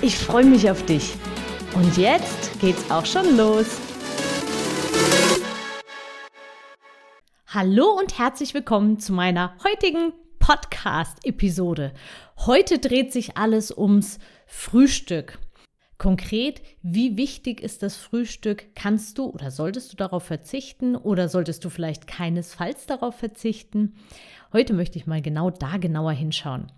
Ich freue mich auf dich. Und jetzt geht's auch schon los. Hallo und herzlich willkommen zu meiner heutigen Podcast-Episode. Heute dreht sich alles ums Frühstück. Konkret, wie wichtig ist das Frühstück? Kannst du oder solltest du darauf verzichten oder solltest du vielleicht keinesfalls darauf verzichten? Heute möchte ich mal genau da genauer hinschauen.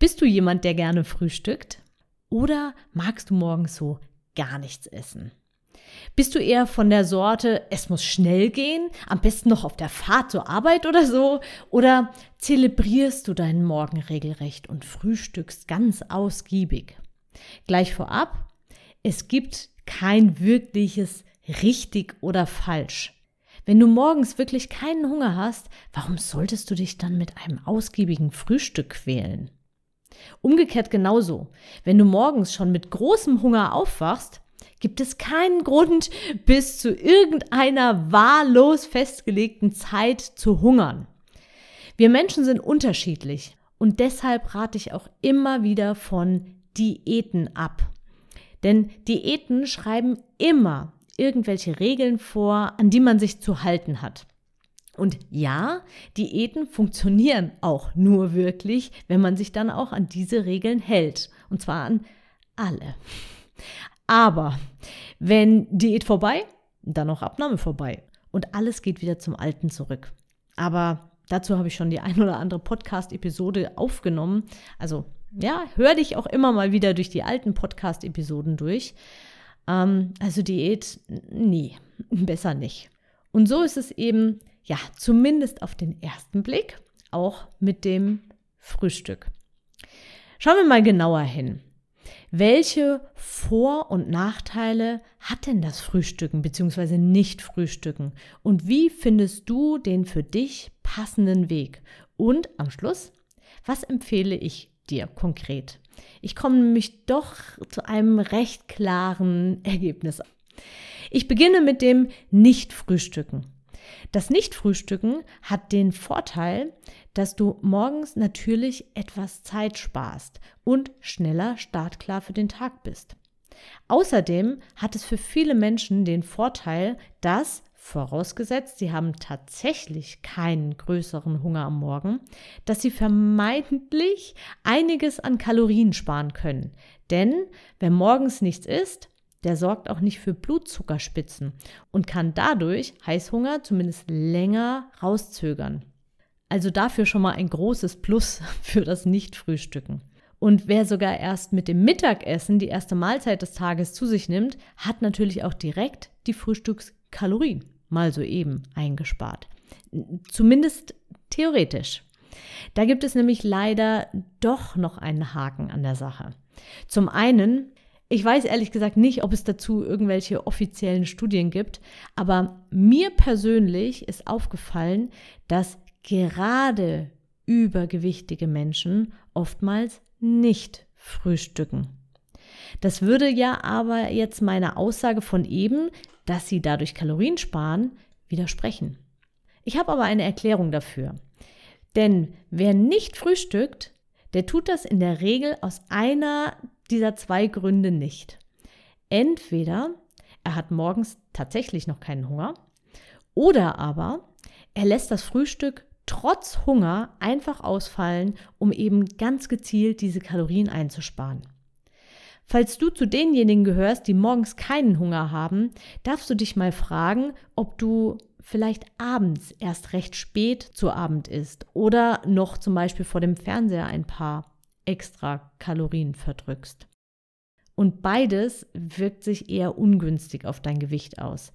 Bist du jemand, der gerne frühstückt? Oder magst du morgens so gar nichts essen? Bist du eher von der Sorte, es muss schnell gehen, am besten noch auf der Fahrt zur Arbeit oder so? Oder zelebrierst du deinen Morgen regelrecht und frühstückst ganz ausgiebig? Gleich vorab, es gibt kein wirkliches richtig oder falsch. Wenn du morgens wirklich keinen Hunger hast, warum solltest du dich dann mit einem ausgiebigen Frühstück quälen? Umgekehrt genauso. Wenn du morgens schon mit großem Hunger aufwachst, gibt es keinen Grund, bis zu irgendeiner wahllos festgelegten Zeit zu hungern. Wir Menschen sind unterschiedlich und deshalb rate ich auch immer wieder von Diäten ab. Denn Diäten schreiben immer irgendwelche Regeln vor, an die man sich zu halten hat. Und ja, Diäten funktionieren auch nur wirklich, wenn man sich dann auch an diese Regeln hält. Und zwar an alle. Aber wenn Diät vorbei, dann auch Abnahme vorbei. Und alles geht wieder zum Alten zurück. Aber dazu habe ich schon die ein oder andere Podcast-Episode aufgenommen. Also ja, hör dich auch immer mal wieder durch die alten Podcast-Episoden durch. Ähm, also Diät, nie, besser nicht. Und so ist es eben, ja, zumindest auf den ersten Blick, auch mit dem Frühstück. Schauen wir mal genauer hin. Welche Vor- und Nachteile hat denn das Frühstücken bzw. Nicht-Frühstücken? Und wie findest du den für dich passenden Weg? Und am Schluss, was empfehle ich dir konkret? Ich komme nämlich doch zu einem recht klaren Ergebnis. Ich beginne mit dem Nicht-Frühstücken. Das Nicht-Frühstücken hat den Vorteil, dass du morgens natürlich etwas Zeit sparst und schneller startklar für den Tag bist. Außerdem hat es für viele Menschen den Vorteil, dass vorausgesetzt, sie haben tatsächlich keinen größeren Hunger am Morgen, dass sie vermeintlich einiges an Kalorien sparen können. Denn wer morgens nichts isst, der sorgt auch nicht für Blutzuckerspitzen und kann dadurch Heißhunger zumindest länger rauszögern. Also dafür schon mal ein großes Plus für das Nichtfrühstücken. Und wer sogar erst mit dem Mittagessen die erste Mahlzeit des Tages zu sich nimmt, hat natürlich auch direkt die Frühstückskalorien mal soeben eingespart. Zumindest theoretisch. Da gibt es nämlich leider doch noch einen Haken an der Sache. Zum einen, ich weiß ehrlich gesagt nicht, ob es dazu irgendwelche offiziellen Studien gibt, aber mir persönlich ist aufgefallen, dass gerade übergewichtige Menschen oftmals nicht frühstücken. Das würde ja aber jetzt meiner Aussage von eben, dass sie dadurch Kalorien sparen, widersprechen. Ich habe aber eine Erklärung dafür. Denn wer nicht frühstückt, der tut das in der Regel aus einer dieser zwei Gründe nicht. Entweder er hat morgens tatsächlich noch keinen Hunger oder aber er lässt das Frühstück trotz Hunger einfach ausfallen, um eben ganz gezielt diese Kalorien einzusparen. Falls du zu denjenigen gehörst, die morgens keinen Hunger haben, darfst du dich mal fragen, ob du vielleicht abends erst recht spät zu Abend isst oder noch zum Beispiel vor dem Fernseher ein paar extra Kalorien verdrückst. Und beides wirkt sich eher ungünstig auf dein Gewicht aus.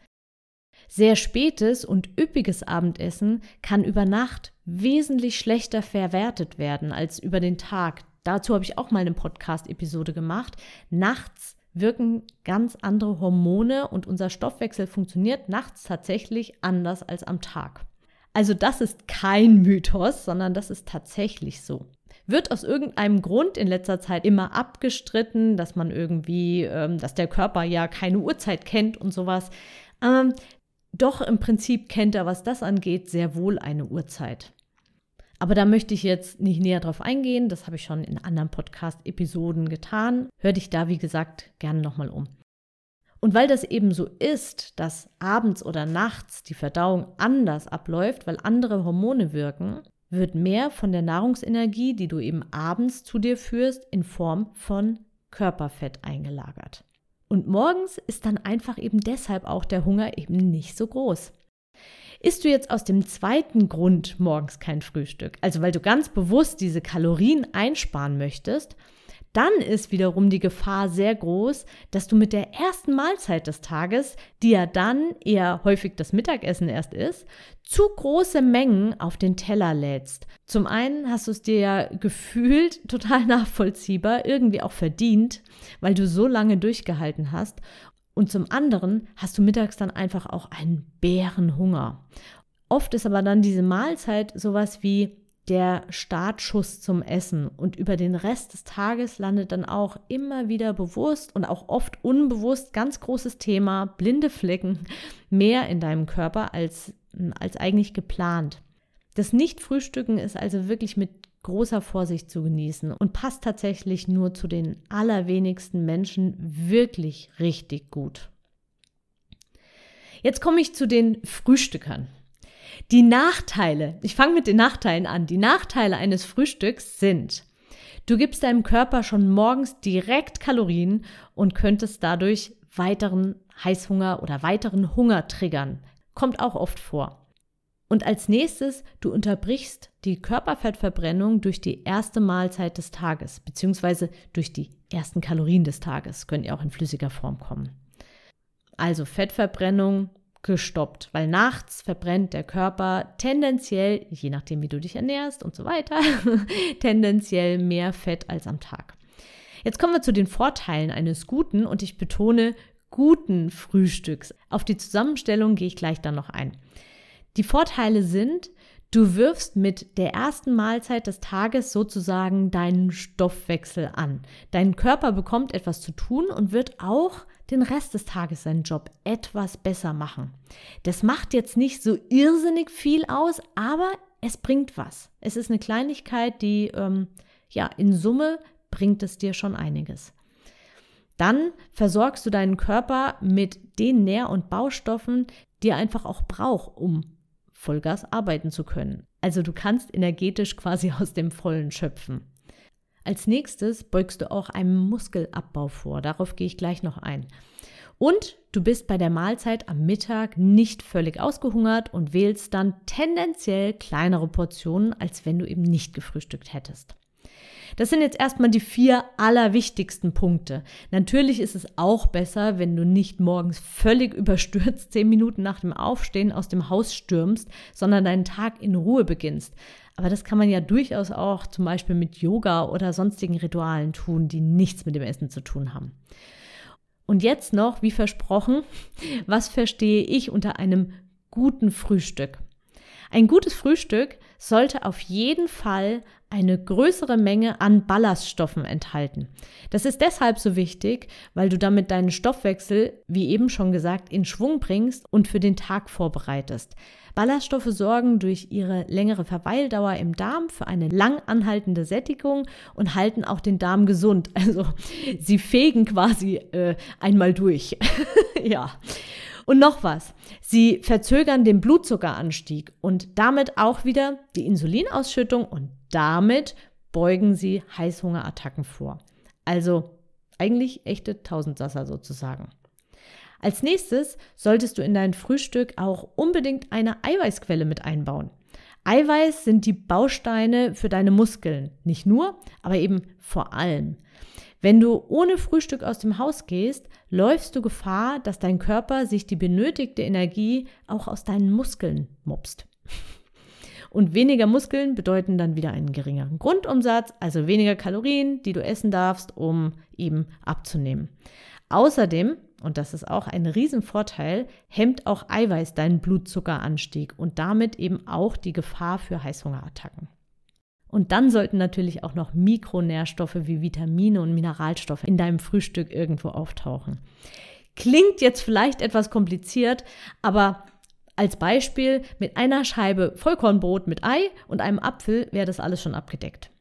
Sehr spätes und üppiges Abendessen kann über Nacht wesentlich schlechter verwertet werden als über den Tag, Dazu habe ich auch mal eine Podcast-Episode gemacht. Nachts wirken ganz andere Hormone und unser Stoffwechsel funktioniert nachts tatsächlich anders als am Tag. Also das ist kein Mythos, sondern das ist tatsächlich so. Wird aus irgendeinem Grund in letzter Zeit immer abgestritten, dass man irgendwie, ähm, dass der Körper ja keine Uhrzeit kennt und sowas. Ähm, doch im Prinzip kennt er, was das angeht, sehr wohl eine Uhrzeit. Aber da möchte ich jetzt nicht näher drauf eingehen. Das habe ich schon in anderen Podcast-Episoden getan. Hör dich da, wie gesagt, gerne nochmal um. Und weil das eben so ist, dass abends oder nachts die Verdauung anders abläuft, weil andere Hormone wirken, wird mehr von der Nahrungsenergie, die du eben abends zu dir führst, in Form von Körperfett eingelagert. Und morgens ist dann einfach eben deshalb auch der Hunger eben nicht so groß. Isst du jetzt aus dem zweiten Grund morgens kein Frühstück, also weil du ganz bewusst diese Kalorien einsparen möchtest, dann ist wiederum die Gefahr sehr groß, dass du mit der ersten Mahlzeit des Tages, die ja dann eher häufig das Mittagessen erst ist, zu große Mengen auf den Teller lädst. Zum einen hast du es dir ja gefühlt total nachvollziehbar, irgendwie auch verdient, weil du so lange durchgehalten hast. Und zum anderen hast du mittags dann einfach auch einen Bärenhunger. Oft ist aber dann diese Mahlzeit sowas wie der Startschuss zum Essen und über den Rest des Tages landet dann auch immer wieder bewusst und auch oft unbewusst ganz großes Thema blinde Flecken mehr in deinem Körper als, als eigentlich geplant. Das Nicht-Frühstücken ist also wirklich mit großer Vorsicht zu genießen und passt tatsächlich nur zu den allerwenigsten Menschen wirklich richtig gut. Jetzt komme ich zu den Frühstückern. Die Nachteile, ich fange mit den Nachteilen an. Die Nachteile eines Frühstücks sind, du gibst deinem Körper schon morgens direkt Kalorien und könntest dadurch weiteren Heißhunger oder weiteren Hunger triggern. Kommt auch oft vor. Und als nächstes, du unterbrichst die Körperfettverbrennung durch die erste Mahlzeit des Tages, beziehungsweise durch die ersten Kalorien des Tages, können ja auch in flüssiger Form kommen. Also Fettverbrennung gestoppt, weil nachts verbrennt der Körper tendenziell, je nachdem wie du dich ernährst und so weiter, tendenziell mehr Fett als am Tag. Jetzt kommen wir zu den Vorteilen eines guten und ich betone guten Frühstücks. Auf die Zusammenstellung gehe ich gleich dann noch ein. Die Vorteile sind, du wirfst mit der ersten Mahlzeit des Tages sozusagen deinen Stoffwechsel an. Dein Körper bekommt etwas zu tun und wird auch den Rest des Tages seinen Job etwas besser machen. Das macht jetzt nicht so irrsinnig viel aus, aber es bringt was. Es ist eine Kleinigkeit, die, ähm, ja, in Summe bringt es dir schon einiges. Dann versorgst du deinen Körper mit den Nähr- und Baustoffen, die er einfach auch braucht, um Vollgas arbeiten zu können. Also du kannst energetisch quasi aus dem Vollen schöpfen. Als nächstes beugst du auch einem Muskelabbau vor. Darauf gehe ich gleich noch ein. Und du bist bei der Mahlzeit am Mittag nicht völlig ausgehungert und wählst dann tendenziell kleinere Portionen, als wenn du eben nicht gefrühstückt hättest. Das sind jetzt erstmal die vier allerwichtigsten Punkte. Natürlich ist es auch besser, wenn du nicht morgens völlig überstürzt zehn Minuten nach dem Aufstehen aus dem Haus stürmst, sondern deinen Tag in Ruhe beginnst. Aber das kann man ja durchaus auch zum Beispiel mit Yoga oder sonstigen Ritualen tun, die nichts mit dem Essen zu tun haben. Und jetzt noch, wie versprochen, was verstehe ich unter einem guten Frühstück? Ein gutes Frühstück sollte auf jeden Fall eine größere Menge an Ballaststoffen enthalten. Das ist deshalb so wichtig, weil du damit deinen Stoffwechsel, wie eben schon gesagt, in Schwung bringst und für den Tag vorbereitest. Ballaststoffe sorgen durch ihre längere Verweildauer im Darm für eine lang anhaltende Sättigung und halten auch den Darm gesund. Also sie fegen quasi äh, einmal durch. ja. Und noch was. Sie verzögern den Blutzuckeranstieg und damit auch wieder die Insulinausschüttung und damit beugen sie Heißhungerattacken vor. Also eigentlich echte Tausendsasser sozusagen. Als nächstes solltest du in dein Frühstück auch unbedingt eine Eiweißquelle mit einbauen. Eiweiß sind die Bausteine für deine Muskeln. Nicht nur, aber eben vor allem. Wenn du ohne Frühstück aus dem Haus gehst, läufst du Gefahr, dass dein Körper sich die benötigte Energie auch aus deinen Muskeln mopst. Und weniger Muskeln bedeuten dann wieder einen geringeren Grundumsatz, also weniger Kalorien, die du essen darfst, um eben abzunehmen. Außerdem, und das ist auch ein Riesenvorteil, hemmt auch Eiweiß deinen Blutzuckeranstieg und damit eben auch die Gefahr für Heißhungerattacken. Und dann sollten natürlich auch noch Mikronährstoffe wie Vitamine und Mineralstoffe in deinem Frühstück irgendwo auftauchen. Klingt jetzt vielleicht etwas kompliziert, aber als Beispiel mit einer Scheibe Vollkornbrot mit Ei und einem Apfel wäre das alles schon abgedeckt.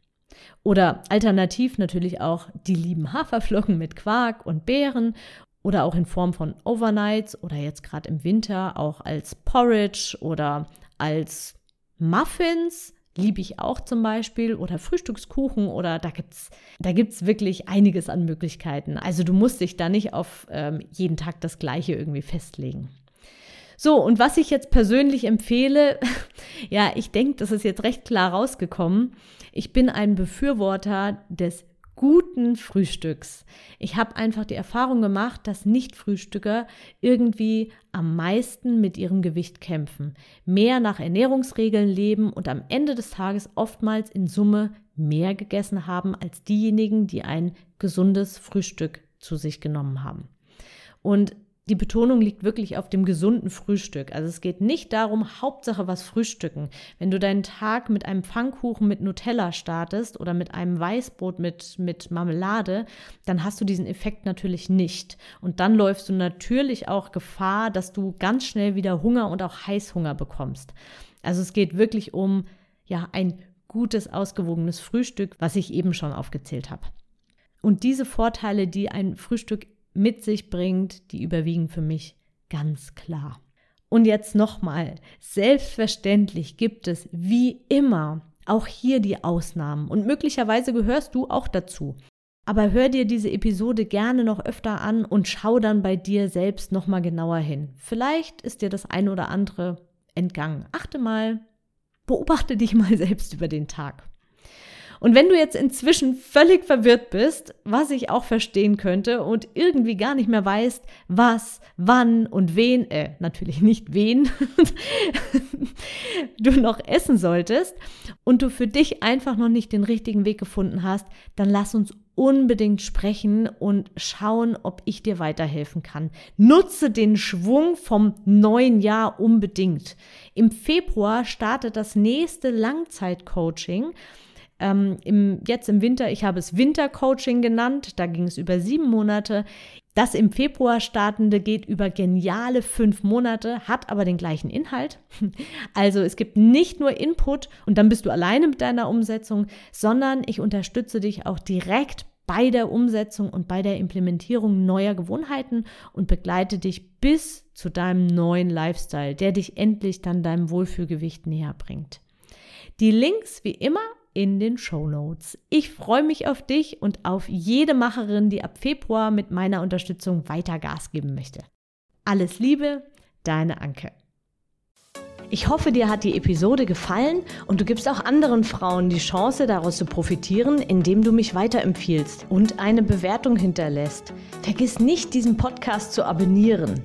Oder alternativ natürlich auch die lieben Haferflocken mit Quark und Beeren oder auch in Form von Overnights oder jetzt gerade im Winter auch als Porridge oder als Muffins liebe ich auch zum Beispiel oder Frühstückskuchen oder da gibt es da gibt's wirklich einiges an Möglichkeiten. Also du musst dich da nicht auf ähm, jeden Tag das gleiche irgendwie festlegen. So, und was ich jetzt persönlich empfehle, ja, ich denke, das ist jetzt recht klar rausgekommen. Ich bin ein Befürworter des guten Frühstücks. Ich habe einfach die Erfahrung gemacht, dass Nicht-Frühstücker irgendwie am meisten mit ihrem Gewicht kämpfen, mehr nach Ernährungsregeln leben und am Ende des Tages oftmals in Summe mehr gegessen haben als diejenigen, die ein gesundes Frühstück zu sich genommen haben. Und die Betonung liegt wirklich auf dem gesunden Frühstück. Also es geht nicht darum, Hauptsache was frühstücken. Wenn du deinen Tag mit einem Pfannkuchen mit Nutella startest oder mit einem Weißbrot mit, mit Marmelade, dann hast du diesen Effekt natürlich nicht. Und dann läufst du natürlich auch Gefahr, dass du ganz schnell wieder Hunger und auch Heißhunger bekommst. Also es geht wirklich um ja ein gutes, ausgewogenes Frühstück, was ich eben schon aufgezählt habe. Und diese Vorteile, die ein Frühstück mit sich bringt, die überwiegen für mich ganz klar. Und jetzt nochmal, selbstverständlich gibt es wie immer auch hier die Ausnahmen und möglicherweise gehörst du auch dazu. Aber hör dir diese Episode gerne noch öfter an und schau dann bei dir selbst nochmal genauer hin. Vielleicht ist dir das ein oder andere entgangen. Achte mal, beobachte dich mal selbst über den Tag. Und wenn du jetzt inzwischen völlig verwirrt bist, was ich auch verstehen könnte und irgendwie gar nicht mehr weißt, was, wann und wen, äh, natürlich nicht wen, du noch essen solltest und du für dich einfach noch nicht den richtigen Weg gefunden hast, dann lass uns unbedingt sprechen und schauen, ob ich dir weiterhelfen kann. Nutze den Schwung vom neuen Jahr unbedingt. Im Februar startet das nächste Langzeitcoaching ähm, im, jetzt im Winter, ich habe es Wintercoaching genannt, da ging es über sieben Monate. Das im Februar startende geht über geniale fünf Monate, hat aber den gleichen Inhalt. Also es gibt nicht nur Input und dann bist du alleine mit deiner Umsetzung, sondern ich unterstütze dich auch direkt bei der Umsetzung und bei der Implementierung neuer Gewohnheiten und begleite dich bis zu deinem neuen Lifestyle, der dich endlich dann deinem Wohlfühlgewicht näher bringt. Die Links wie immer in den Show Notes. Ich freue mich auf dich und auf jede Macherin, die ab Februar mit meiner Unterstützung weiter Gas geben möchte. Alles Liebe, deine Anke. Ich hoffe, dir hat die Episode gefallen und du gibst auch anderen Frauen die Chance, daraus zu profitieren, indem du mich weiterempfiehlst und eine Bewertung hinterlässt. Vergiss nicht, diesen Podcast zu abonnieren.